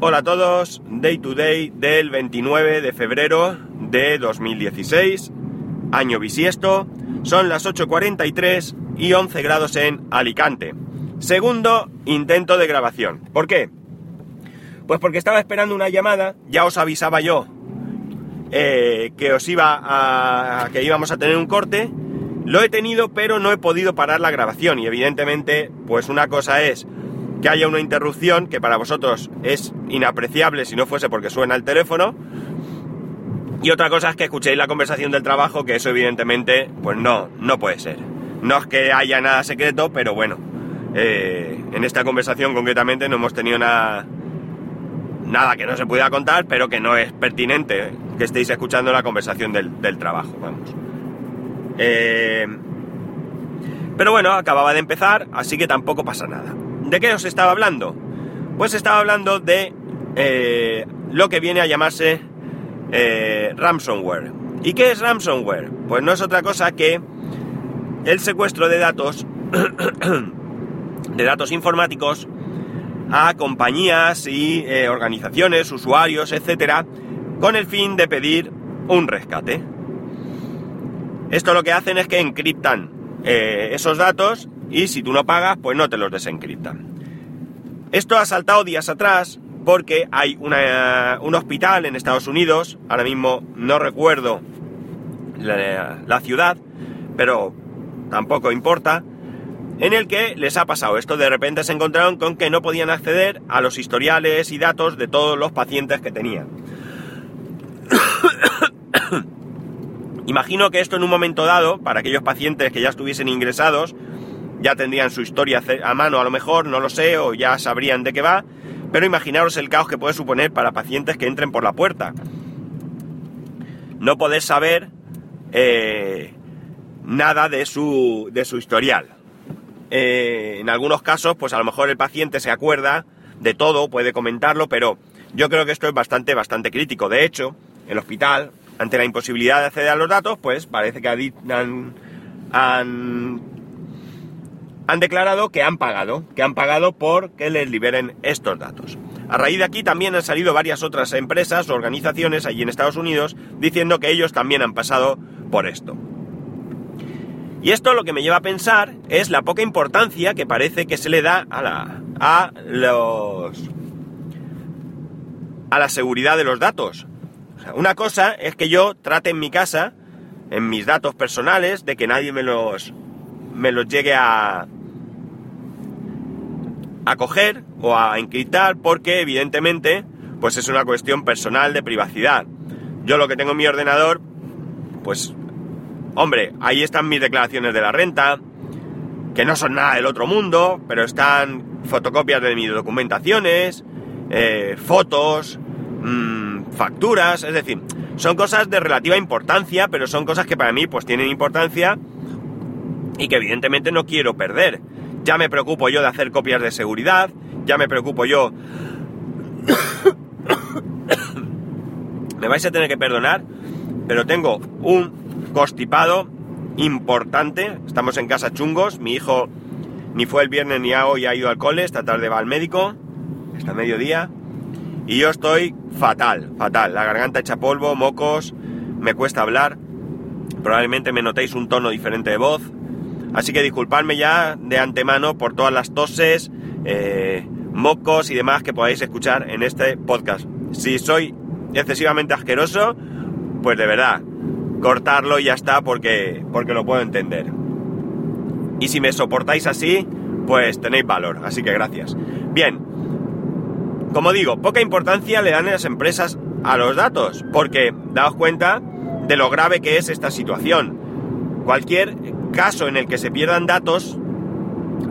Hola a todos, Day to Day del 29 de febrero de 2016, año bisiesto, son las 8.43 y 11 grados en Alicante. Segundo intento de grabación. ¿Por qué? Pues porque estaba esperando una llamada, ya os avisaba yo eh, que os iba a. que íbamos a tener un corte. Lo he tenido, pero no he podido parar la grabación. Y evidentemente, pues una cosa es que haya una interrupción, que para vosotros es inapreciable si no fuese porque suena el teléfono. Y otra cosa es que escuchéis la conversación del trabajo, que eso evidentemente, pues no, no puede ser. No es que haya nada secreto, pero bueno, eh, en esta conversación concretamente no hemos tenido nada, nada que no se pueda contar, pero que no es pertinente que estéis escuchando la conversación del, del trabajo, vamos. Eh, pero bueno, acababa de empezar, así que tampoco pasa nada. ¿De qué os estaba hablando? Pues estaba hablando de eh, lo que viene a llamarse eh, ransomware. ¿Y qué es ransomware? Pues no es otra cosa que el secuestro de datos, de datos informáticos a compañías y eh, organizaciones, usuarios, etcétera, con el fin de pedir un rescate. Esto lo que hacen es que encriptan esos datos y si tú no pagas, pues no te los desencriptan. Esto ha saltado días atrás porque hay un hospital en Estados Unidos, ahora mismo no recuerdo la, la ciudad, pero tampoco importa, en el que les ha pasado esto. De repente se encontraron con que no podían acceder a los historiales y datos de todos los pacientes que tenían. Imagino que esto en un momento dado, para aquellos pacientes que ya estuviesen ingresados, ya tendrían su historia a mano a lo mejor, no lo sé, o ya sabrían de qué va, pero imaginaros el caos que puede suponer para pacientes que entren por la puerta. No poder saber eh, nada de su, de su historial. Eh, en algunos casos, pues a lo mejor el paciente se acuerda de todo, puede comentarlo, pero yo creo que esto es bastante, bastante crítico. De hecho, el hospital ante la imposibilidad de acceder a los datos, pues parece que han, han, han declarado que han pagado, que han pagado por que les liberen estos datos. A raíz de aquí también han salido varias otras empresas organizaciones allí en Estados Unidos diciendo que ellos también han pasado por esto. Y esto lo que me lleva a pensar es la poca importancia que parece que se le da a la, a los, a la seguridad de los datos. Una cosa es que yo trate en mi casa, en mis datos personales, de que nadie me los, me los llegue a, a coger o a encriptar, porque evidentemente, pues es una cuestión personal de privacidad. Yo lo que tengo en mi ordenador, pues, hombre, ahí están mis declaraciones de la renta, que no son nada del otro mundo, pero están fotocopias de mis documentaciones, eh, fotos, mmm, facturas, es decir, son cosas de relativa importancia, pero son cosas que para mí pues tienen importancia y que evidentemente no quiero perder. Ya me preocupo yo de hacer copias de seguridad, ya me preocupo yo... me vais a tener que perdonar, pero tengo un constipado importante. Estamos en casa chungos, mi hijo ni fue el viernes ni hoy ha ido al cole, esta tarde va al médico, está mediodía. Y yo estoy fatal, fatal. La garganta hecha polvo, mocos, me cuesta hablar. Probablemente me notéis un tono diferente de voz. Así que disculpadme ya de antemano por todas las toses, eh, mocos y demás que podáis escuchar en este podcast. Si soy excesivamente asqueroso, pues de verdad, cortarlo y ya está porque, porque lo puedo entender. Y si me soportáis así, pues tenéis valor. Así que gracias. Bien, como digo, poca importancia le dan las empresas a los datos, porque daos cuenta de lo grave que es esta situación. Cualquier caso en el que se pierdan datos,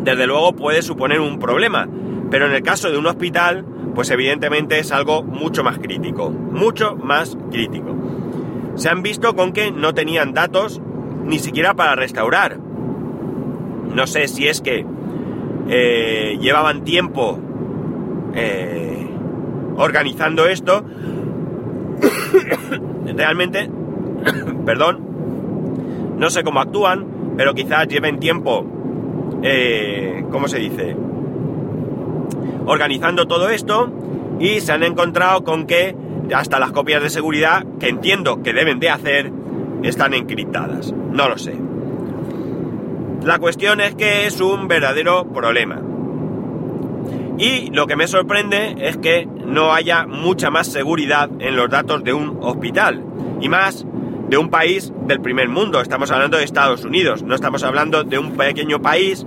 desde luego puede suponer un problema, pero en el caso de un hospital, pues evidentemente es algo mucho más crítico, mucho más crítico. Se han visto con que no tenían datos ni siquiera para restaurar. No sé si es que eh, llevaban tiempo eh, organizando esto, realmente, perdón, no sé cómo actúan, pero quizás lleven tiempo, eh, ¿cómo se dice? Organizando todo esto y se han encontrado con que hasta las copias de seguridad, que entiendo que deben de hacer, están encriptadas. No lo sé. La cuestión es que es un verdadero problema. Y lo que me sorprende es que no haya mucha más seguridad en los datos de un hospital. Y más de un país del primer mundo. Estamos hablando de Estados Unidos. No estamos hablando de un pequeño país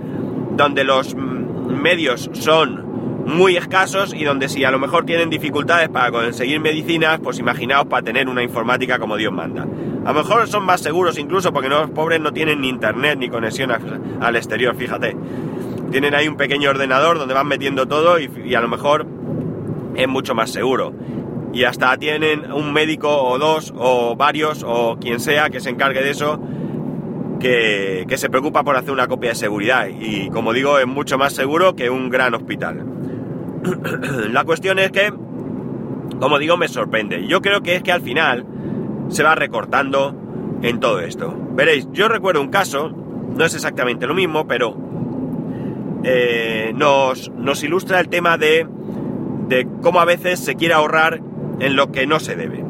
donde los medios son muy escasos y donde si a lo mejor tienen dificultades para conseguir medicinas, pues imaginaos para tener una informática como Dios manda. A lo mejor son más seguros incluso porque los pobres no tienen ni internet ni conexión al exterior, fíjate tienen ahí un pequeño ordenador donde van metiendo todo y, a lo mejor es mucho más seguro. Y hasta tienen un médico o dos o varios o quien sea que se encargue de eso que, que, se preocupa por hacer una copia de seguridad. Y como digo, es mucho más seguro que un gran hospital. La cuestión es que, como digo, me sorprende. Yo creo que es que al final se va recortando en todo esto. Veréis, yo recuerdo un caso, no es exactamente lo mismo, pero eh, nos, nos, ilustra el tema de, de cómo a veces se quiere ahorrar en lo que no se debe.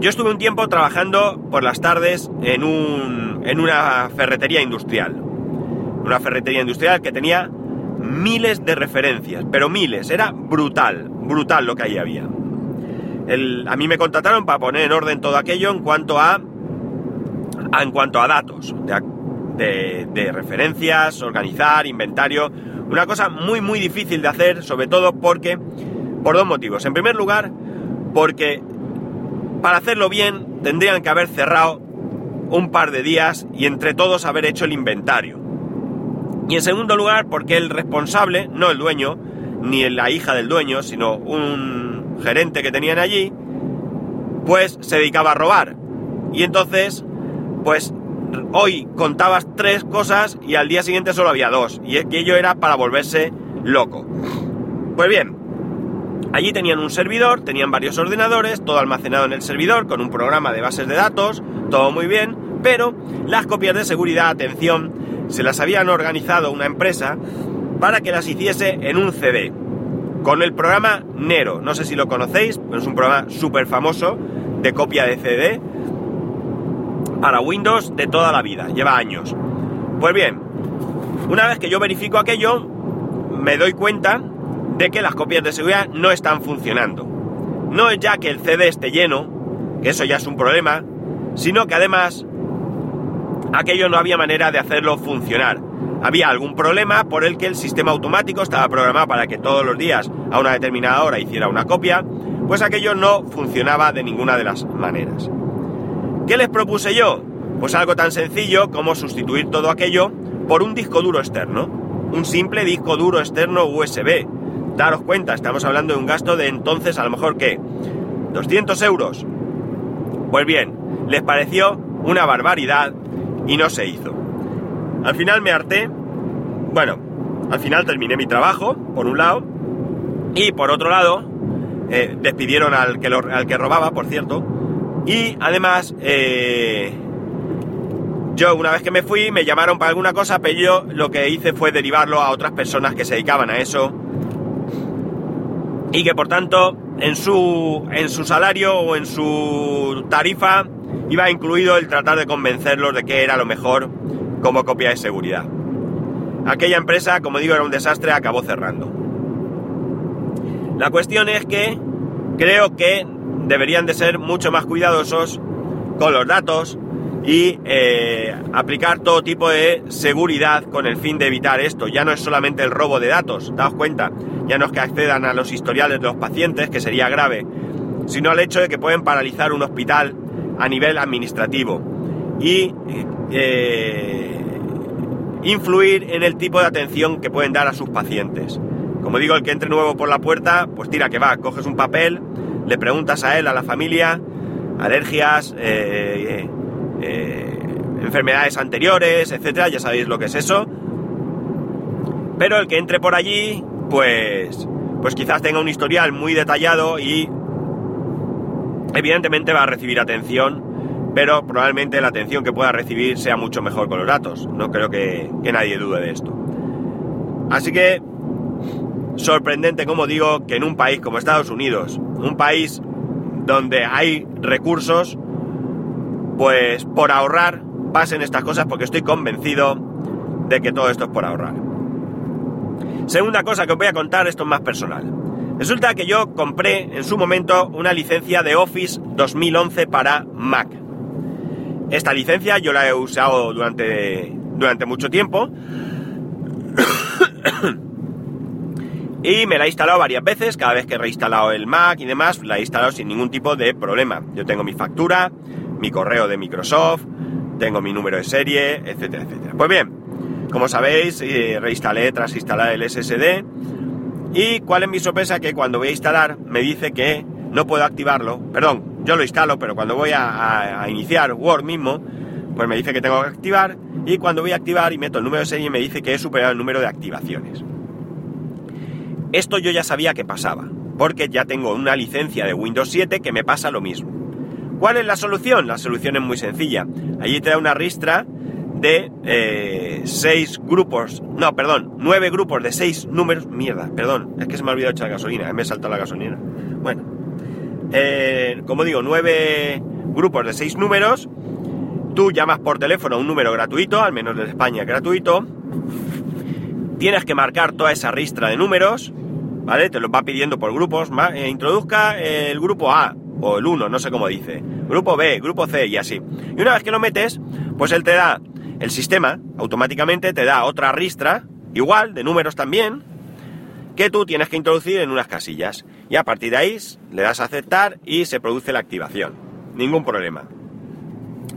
Yo estuve un tiempo trabajando por las tardes en, un, en una ferretería industrial. Una ferretería industrial que tenía miles de referencias, pero miles, era brutal, brutal lo que ahí había. A mí me contrataron para poner en orden todo aquello en cuanto a, a en cuanto a datos, de, de, referencias, organizar, inventario. Una cosa muy muy difícil de hacer, sobre todo porque, por dos motivos. En primer lugar, porque para hacerlo bien tendrían que haber cerrado un par de días y entre todos haber hecho el inventario. Y en segundo lugar, porque el responsable, no el dueño, ni la hija del dueño, sino un gerente que tenían allí, pues se dedicaba a robar. Y entonces, pues hoy contabas tres cosas y al día siguiente solo había dos. Y aquello era para volverse loco. Pues bien, allí tenían un servidor, tenían varios ordenadores, todo almacenado en el servidor con un programa de bases de datos, todo muy bien, pero las copias de seguridad, atención, se las habían organizado una empresa para que las hiciese en un CD. Con el programa Nero, no sé si lo conocéis, pero es un programa súper famoso de copia de CD para Windows de toda la vida, lleva años. Pues bien, una vez que yo verifico aquello, me doy cuenta de que las copias de seguridad no están funcionando. No es ya que el CD esté lleno, que eso ya es un problema, sino que además aquello no había manera de hacerlo funcionar. Había algún problema por el que el sistema automático estaba programado para que todos los días a una determinada hora hiciera una copia, pues aquello no funcionaba de ninguna de las maneras. ¿Qué les propuse yo? Pues algo tan sencillo como sustituir todo aquello por un disco duro externo. Un simple disco duro externo USB. Daros cuenta, estamos hablando de un gasto de entonces a lo mejor que 200 euros. Pues bien, les pareció una barbaridad y no se hizo. Al final me harté. Bueno, al final terminé mi trabajo, por un lado, y por otro lado, eh, despidieron al que, al que robaba, por cierto, y además, eh, yo una vez que me fui me llamaron para alguna cosa, pero yo lo que hice fue derivarlo a otras personas que se dedicaban a eso. Y que por tanto en su, en su salario o en su tarifa iba incluido el tratar de convencerlos de que era lo mejor como copia de seguridad. Aquella empresa, como digo, era un desastre, acabó cerrando. La cuestión es que creo que deberían de ser mucho más cuidadosos con los datos y eh, aplicar todo tipo de seguridad con el fin de evitar esto. Ya no es solamente el robo de datos, daos cuenta, ya no es que accedan a los historiales de los pacientes, que sería grave, sino al hecho de que pueden paralizar un hospital a nivel administrativo y eh, influir en el tipo de atención que pueden dar a sus pacientes. Como digo, el que entre nuevo por la puerta, pues tira que va, coges un papel, le preguntas a él, a la familia, alergias, eh, eh, enfermedades anteriores, etcétera, ya sabéis lo que es eso. Pero el que entre por allí, pues, pues quizás tenga un historial muy detallado y evidentemente va a recibir atención, pero probablemente la atención que pueda recibir sea mucho mejor con los datos. No creo que, que nadie dude de esto. Así que sorprendente, como digo, que en un país como Estados Unidos, un país donde hay recursos, pues por ahorrar pasen estas cosas porque estoy convencido de que todo esto es por ahorrar. Segunda cosa que os voy a contar, esto es más personal. Resulta que yo compré en su momento una licencia de Office 2011 para Mac. Esta licencia yo la he usado durante, durante mucho tiempo y me la he instalado varias veces, cada vez que he reinstalado el Mac y demás, la he instalado sin ningún tipo de problema. Yo tengo mi factura, mi correo de Microsoft, tengo mi número de serie, etcétera, etcétera. Pues bien, como sabéis, eh, reinstalé tras instalar el SSD y cuál es mi sorpresa que cuando voy a instalar me dice que no puedo activarlo, perdón, yo lo instalo, pero cuando voy a, iniciar Word mismo, pues me dice que tengo que activar y cuando voy a activar y meto el número de serie me dice que he superado el número de activaciones. Esto yo ya sabía que pasaba, porque ya tengo una licencia de Windows 7 que me pasa lo mismo. ¿Cuál es la solución? La solución es muy sencilla. Allí te da una ristra de eh, seis grupos, no, perdón, nueve grupos de seis números. Mierda, perdón, es que se me ha olvidado echar gasolina, me he saltado la gasolina. Bueno, eh, como digo, nueve grupos de seis números. Tú llamas por teléfono a un número gratuito, al menos de España gratuito. Tienes que marcar toda esa ristra de números, ¿vale? Te los va pidiendo por grupos. Eh, introduzca el grupo A o el 1, no sé cómo dice. Grupo B, grupo C y así. Y una vez que lo metes, pues él te da el sistema automáticamente te da otra ristra, igual, de números también, que tú tienes que introducir en unas casillas. Y a partir de ahí le das a aceptar y se produce la activación. Ningún problema.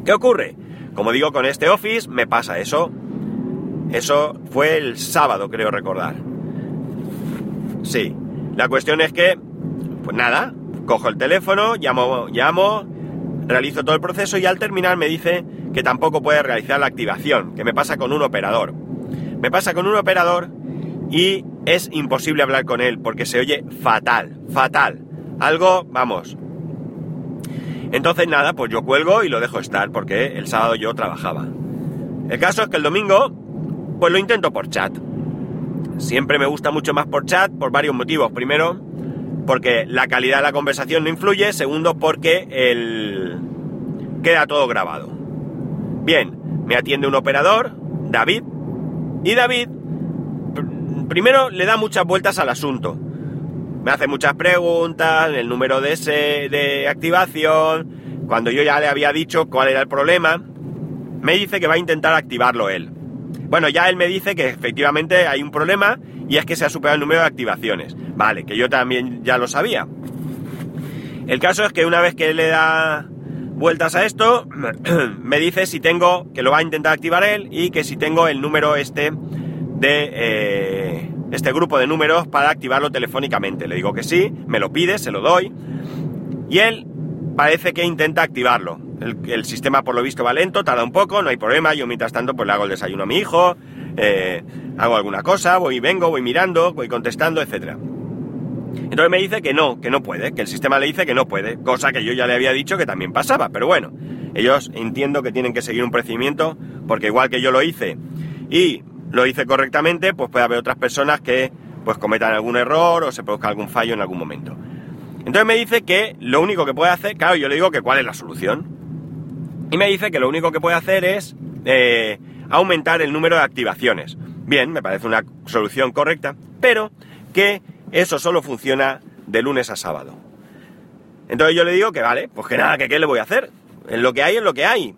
¿Qué ocurre? Como digo, con este Office me pasa eso. Eso fue el sábado, creo recordar. Sí. La cuestión es que, pues nada, cojo el teléfono, llamo, llamo, realizo todo el proceso y al terminar me dice que tampoco puede realizar la activación, que me pasa con un operador. Me pasa con un operador y es imposible hablar con él porque se oye fatal, fatal. Algo, vamos. Entonces nada, pues yo cuelgo y lo dejo estar porque el sábado yo trabajaba. El caso es que el domingo, pues lo intento por chat. Siempre me gusta mucho más por chat por varios motivos. Primero, porque la calidad de la conversación no influye. Segundo, porque el... queda todo grabado. Bien, me atiende un operador, David, y David primero le da muchas vueltas al asunto. Me hace muchas preguntas, el número de, ese, de activación, cuando yo ya le había dicho cuál era el problema, me dice que va a intentar activarlo él. Bueno, ya él me dice que efectivamente hay un problema y es que se ha superado el número de activaciones. Vale, que yo también ya lo sabía. El caso es que una vez que le da vueltas a esto, me dice si tengo, que lo va a intentar activar él, y que si tengo el número este de eh, este grupo de números para activarlo telefónicamente. Le digo que sí, me lo pide, se lo doy, y él parece que intenta activarlo. El, sistema por lo visto va lento, tarda un poco, no hay problema, yo mientras tanto pues le hago el desayuno a mi hijo, eh, hago alguna cosa, voy y vengo, voy mirando, voy contestando, etcétera. Entonces me dice que no, que no puede, que el sistema le dice que no puede, cosa que yo ya le había dicho que también pasaba, pero bueno, ellos entiendo que tienen que seguir un procedimiento, porque igual que yo lo hice y lo hice correctamente, pues puede haber otras personas que pues cometan algún error o se produzca algún fallo en algún momento. Entonces me dice que lo único que puede hacer, claro, yo le digo que cuál es la solución. Y me dice que lo único que puede hacer es eh, aumentar el número de activaciones. Bien, me parece una solución correcta, pero que eso solo funciona de lunes a sábado. Entonces yo le digo que vale, pues que nada, que qué le voy a hacer. En lo que hay es lo que hay.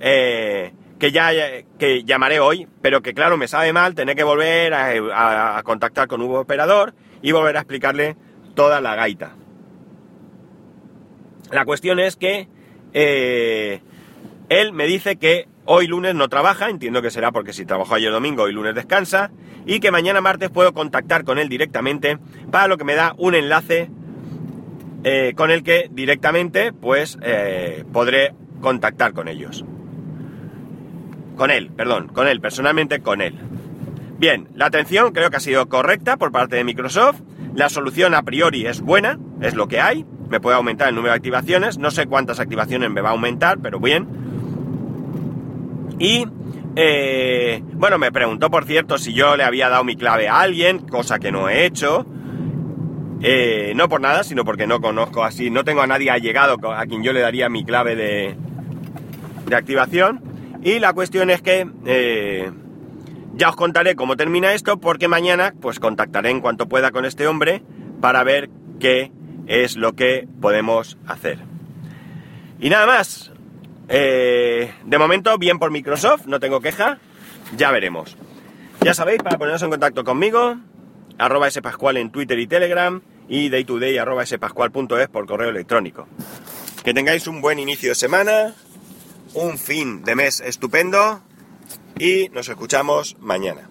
Eh, que ya que llamaré hoy, pero que claro, me sabe mal tener que volver a, contactar con un operador y volver a explicarle toda la gaita. La cuestión es que eh, él me dice que hoy lunes no trabaja, entiendo que será porque si trabajó ayer domingo y lunes descansa, y que mañana martes puedo contactar con él directamente, para lo que me da un enlace eh, con el que directamente pues eh, podré contactar con ellos. Con él, perdón, con él, personalmente con él. Bien, la atención creo que ha sido correcta por parte de Microsoft. La solución a priori es buena, es lo que hay. Me puede aumentar el número de activaciones. No sé cuántas activaciones me va a aumentar, pero bien. Y Eh, bueno, me preguntó, por cierto, si yo le había dado mi clave a alguien, cosa que no he hecho. Eh, no por nada, sino porque no conozco así, no tengo a nadie allegado a quien yo le daría mi clave de, de activación. Y la cuestión es que eh, ya os contaré cómo termina esto, porque mañana pues contactaré en cuanto pueda con este hombre para ver qué es lo que podemos hacer. Y nada más. Eh, de momento, bien por Microsoft, no tengo queja. Ya veremos. Ya sabéis, para poneros en contacto conmigo, arroba spascual en Twitter y Telegram y daytoday arroba spascual.es por correo electrónico. Que tengáis un buen inicio de semana, un fin de mes estupendo y nos escuchamos mañana.